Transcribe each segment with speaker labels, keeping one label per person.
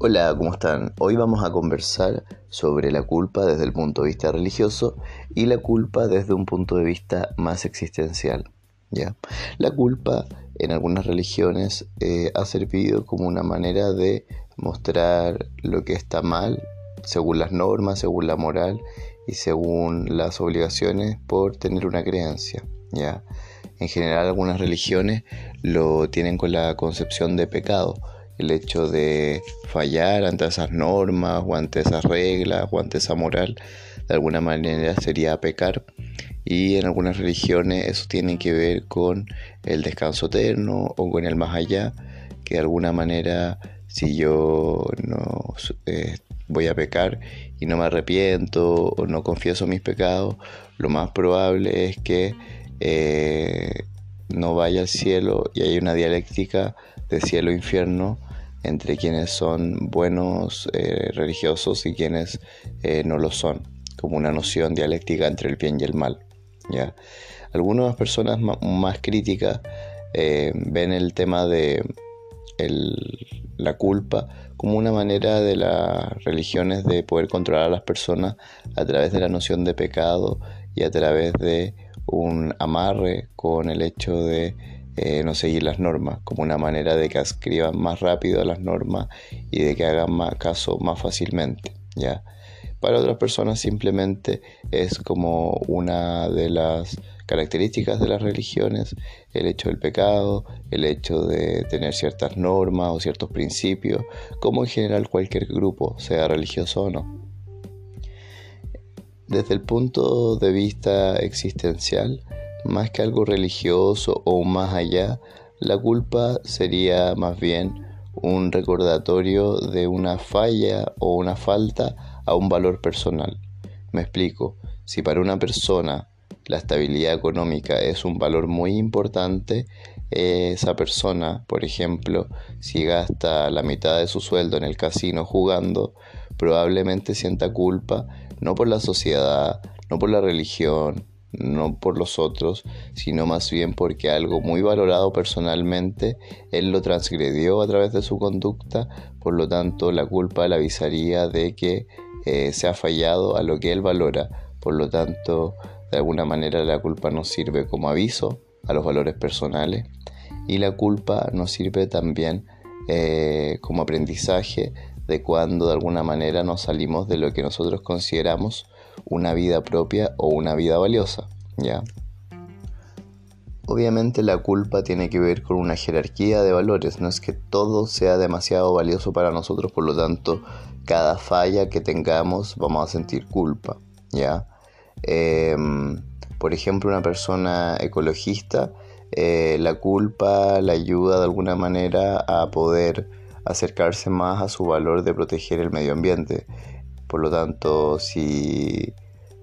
Speaker 1: Hola, ¿cómo están? Hoy vamos a conversar sobre la culpa desde el punto de vista religioso y la culpa desde un punto de vista más existencial. ¿ya? La culpa en algunas religiones eh, ha servido como una manera de mostrar lo que está mal según las normas, según la moral y según las obligaciones por tener una creencia. ¿ya? En general algunas religiones lo tienen con la concepción de pecado el hecho de fallar ante esas normas o ante esas reglas o ante esa moral, de alguna manera sería pecar. Y en algunas religiones eso tiene que ver con el descanso eterno o con el más allá, que de alguna manera si yo no eh, voy a pecar y no me arrepiento o no confieso mis pecados, lo más probable es que eh, no vaya al cielo y hay una dialéctica de cielo-infierno entre quienes son buenos eh, religiosos y quienes eh, no lo son, como una noción dialéctica entre el bien y el mal. ¿ya? Algunas personas más, críticas eh, ven el tema de la culpa como una manera de las religiones de poder controlar a las personas a través de la noción de pecado y a través de un amarre con el hecho de eh, no seguir las normas, como una manera de que escriban más rápido las normas y de que hagan más caso más fácilmente. ¿ya? Para otras personas simplemente es como una de las características de las religiones, el hecho del pecado, el hecho de tener ciertas normas o ciertos principios, como en general cualquier grupo, sea religioso o no. Desde el punto de vista existencial, más que algo religioso o más allá, la culpa sería más bien un recordatorio de una falla o una falta a un valor personal. Me explico, si para una persona la estabilidad económica es un valor muy importante, esa persona, por ejemplo, si gasta la mitad de su sueldo en el casino jugando, probablemente sienta culpa no por la sociedad, no por la religión, no por los otros, sino más bien porque algo muy valorado personalmente, él lo transgredió a través de su conducta, por lo tanto la culpa le avisaría de que eh, se ha fallado a lo que él valora, por lo tanto de alguna manera la culpa nos sirve como aviso a los valores personales y la culpa nos sirve también eh, como aprendizaje de cuando de alguna manera nos salimos de lo que nosotros consideramos una vida propia o una vida valiosa, ¿ya? Obviamente la culpa tiene que ver con una jerarquía de valores, no es que todo sea demasiado valioso para nosotros, por lo tanto, cada falla que tengamos vamos a sentir culpa, ¿ya? Em, por ejemplo, una persona ecologista, eh, la culpa la ayuda de alguna manera a poder acercarse más a su valor de proteger el medio ambiente. Por lo tanto, si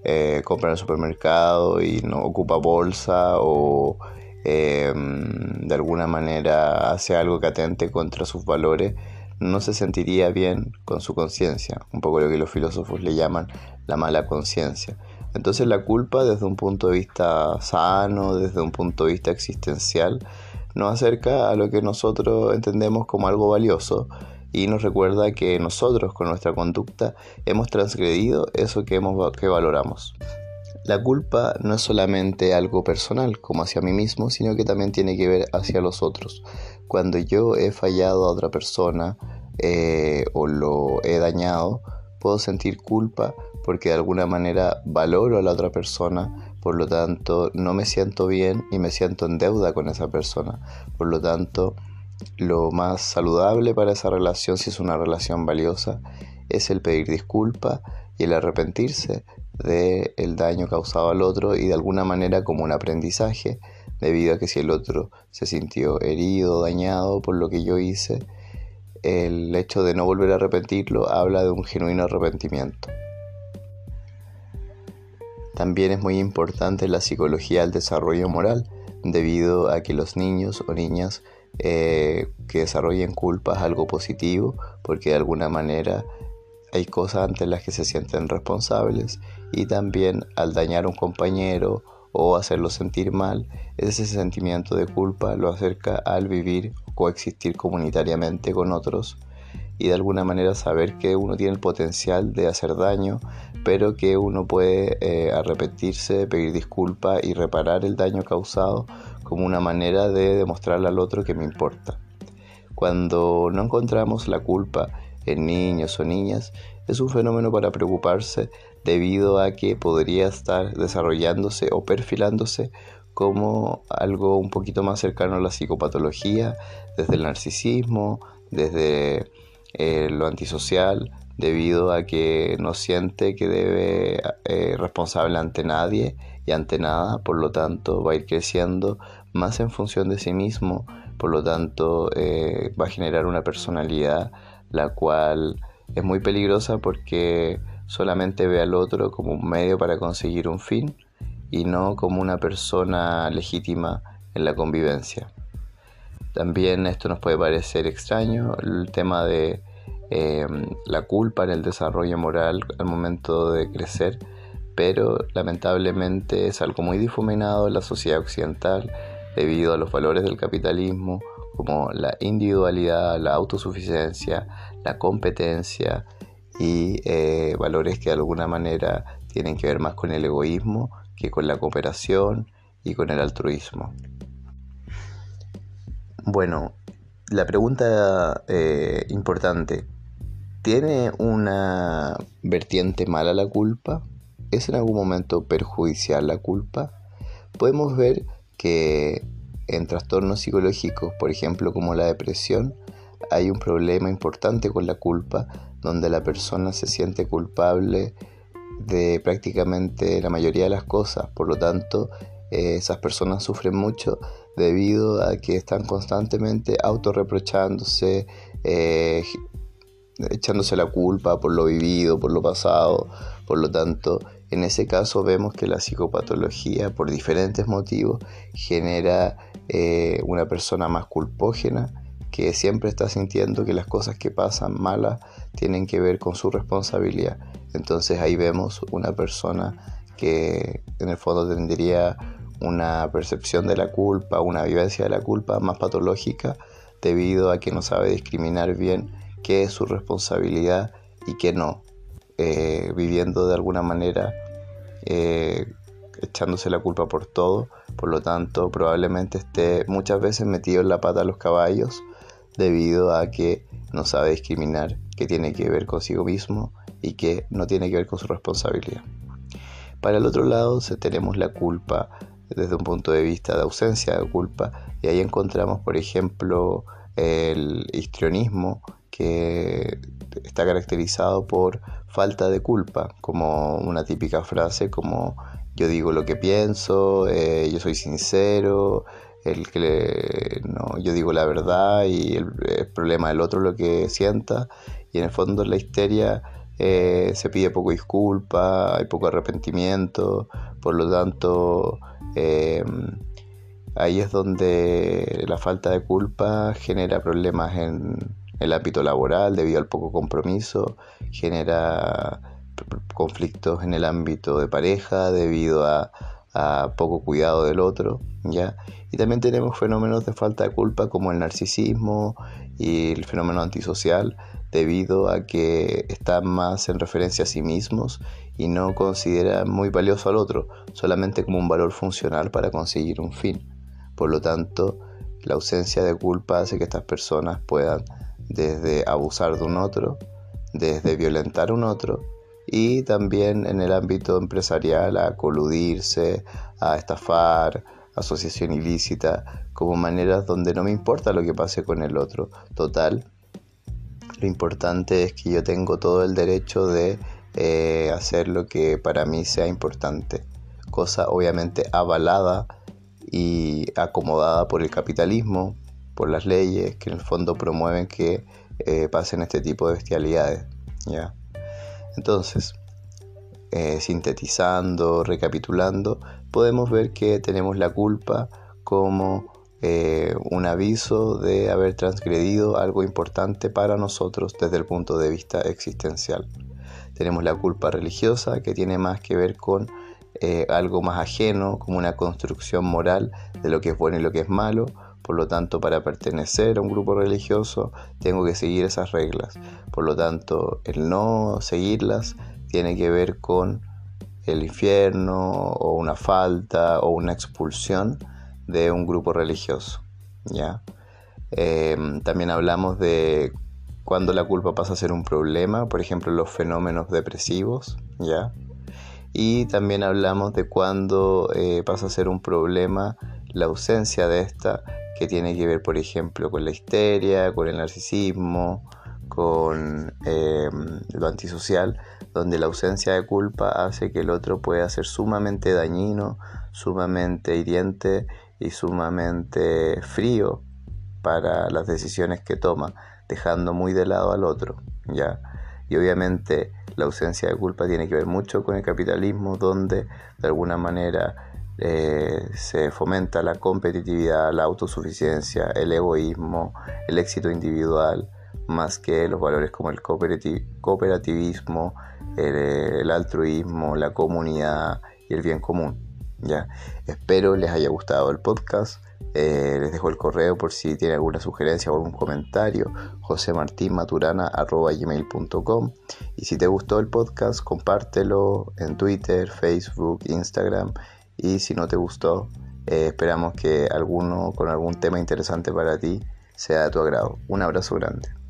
Speaker 1: eh, compra en el supermercado y no ocupa bolsa o em, de alguna manera hace algo que atente contra sus valores, no se sentiría bien con su conciencia, un poco lo que los filósofos le llaman la mala conciencia. Entonces la culpa desde un punto de vista sano, desde un punto de vista existencial, nos acerca a lo que nosotros entendemos como algo valioso y nos recuerda que nosotros con nuestra conducta hemos transgredido eso que, hemos, que valoramos. La culpa no es solamente algo personal, como hacia mí mismo, sino que también tiene que ver hacia los otros. Cuando yo he fallado a otra persona eh, o lo he dañado, puedo sentir culpa porque de alguna manera valoro a la otra persona, por lo tanto no me siento bien y me siento en deuda con esa persona. Por lo tanto, lo más saludable para esa relación, si es una relación valiosa, es el pedir disculpas y el arrepentirse del daño causado al otro y de alguna manera como un aprendizaje, debido a que si el otro se sintió herido, dañado por lo que yo hice, el hecho de no volver a repetirlo habla de un genuino arrepentimiento. También es muy importante la psicología del desarrollo moral, debido a que los niños o niñas eh, que desarrollen culpa es algo positivo porque de alguna manera hay cosas ante las que se sienten responsables y también al dañar a un compañero o hacerlo sentir mal, ese sentimiento de culpa lo acerca al vivir o coexistir comunitariamente con otros y de alguna manera saber que uno tiene el potencial de hacer daño, pero que uno puede eh, arrepentirse, pedir disculpas y reparar el daño causado como una manera de demostrarle al otro que me importa. Cuando no encontramos la culpa en niños o niñas, es un fenómeno para preocuparse debido a que podría estar desarrollándose o perfilándose como algo un poquito más cercano a la psicopatología, desde el narcisismo, desde eh, lo antisocial, debido a que no siente que debe eh, responsable ante nadie y ante nada, por lo tanto va a ir creciendo más en función de sí mismo, por lo tanto eh, va a generar una personalidad la cual es muy peligrosa porque solamente ve al otro como un medio para conseguir un fin y no como una persona legítima en la convivencia. También esto nos puede parecer extraño, el tema de em, la culpa en el desarrollo moral al momento de crecer, pero lamentablemente es algo muy difuminado en la sociedad occidental debido a los valores del capitalismo como la individualidad, la autosuficiencia, la competencia y eh, valores que de alguna manera tienen que ver más con el egoísmo que con la cooperación y con el altruismo. Bueno, la pregunta eh, importante, ¿tiene una vertiente mala la culpa? ¿Es en algún momento perjudicial la culpa? Podemos ver que en trastornos psicológicos, por ejemplo como la depresión, hay un problema importante con la culpa, donde la persona se siente culpable de prácticamente la mayoría de las cosas. Por lo tanto, eh, esas personas sufren mucho debido a que están constantemente autorreprochándose, eh, echándose la culpa por lo vivido, por lo pasado. Por lo tanto, en ese caso vemos que la psicopatología, por diferentes motivos, genera eh, una persona más culpógena que siempre está sintiendo que las cosas que pasan malas tienen que ver con su responsabilidad. Entonces ahí vemos una persona que en el fondo tendría una percepción de la culpa, una vivencia de la culpa más patológica debido a que no sabe discriminar bien qué es su responsabilidad y qué no, eh, viviendo de alguna manera eh, echándose la culpa por todo, por lo tanto probablemente esté muchas veces metido en la pata a los caballos debido a que no sabe discriminar qué tiene que ver consigo mismo y qué no tiene que ver con su responsabilidad. Para el otro lado tenemos la culpa desde un punto de vista de ausencia de culpa y ahí encontramos por ejemplo el histrionismo que está caracterizado por falta de culpa, como una típica frase como yo digo lo que pienso, eh, yo soy sincero, el que no, yo digo la verdad y el, problema del otro lo que sienta y en el fondo la histeria eh, se pide poco disculpa, hay poco arrepentimiento, por lo tanto em, ahí es donde la falta de culpa genera problemas en el ámbito laboral debido al poco compromiso, genera conflictos en el ámbito de pareja debido a, poco cuidado del otro, ¿ya? Y también tenemos fenómenos de falta de culpa como el narcisismo y el fenómeno antisocial debido a que están más en referencia a sí mismos y no consideran muy valioso al otro, solamente como un valor funcional para conseguir un fin. Por lo tanto, la ausencia de culpa hace que estas personas puedan desde abusar de un otro, desde violentar a un otro y también en el ámbito empresarial a coludirse, a estafar, asociación ilícita, como maneras donde no me importa lo que pase con el otro. Total, lo importante es que yo tengo todo el derecho de eh, hacer lo que para mí sea importante, cosa obviamente avalada y acomodada por el capitalismo, por las leyes que en el fondo promueven que eh, pasen este tipo de bestialidades. ¿ya? Entonces, eh, sintetizando, recapitulando, podemos ver que tenemos la culpa como eh, un aviso de haber transgredido algo importante para nosotros desde el punto de vista existencial. Tenemos la culpa religiosa que tiene más que ver con eh, algo más ajeno, como una construcción moral de lo que es bueno y lo que es malo, Por lo tanto, para pertenecer a un grupo religioso, tengo que seguir esas reglas. Por lo tanto, el no seguirlas tiene que ver con el infierno o una falta o una expulsión de un grupo religioso. ¿ya? Em, también hablamos de cuando la culpa pasa a ser un problema, por ejemplo los fenómenos depresivos, ¿ya? Y también hablamos de cuando eh, pasa a ser un problema la ausencia de esta, que tiene que ver, por ejemplo, con la histeria, con el narcisismo, con em, lo antisocial, donde la ausencia de culpa hace que el otro pueda ser sumamente dañino, sumamente hiriente y sumamente frío para las decisiones que toma, dejando muy de lado al otro, ¿ya? Y obviamente la ausencia de culpa tiene que ver mucho con el capitalismo, donde de alguna manera eh, se fomenta la competitividad, la autosuficiencia, el egoísmo, el éxito individual, más que los valores como el cooperativismo, el, altruismo, la comunidad y el bien común. ¿ya? Espero les haya gustado el podcast. Eh, les dejo el correo por si tienen alguna sugerencia o algún comentario, josemartinmaturana.gmail.com y si te gustó el podcast, compártelo en Twitter, Facebook, Instagram y si no te gustó, eh, esperamos que alguno con algún tema interesante para ti sea de tu agrado. Un abrazo grande.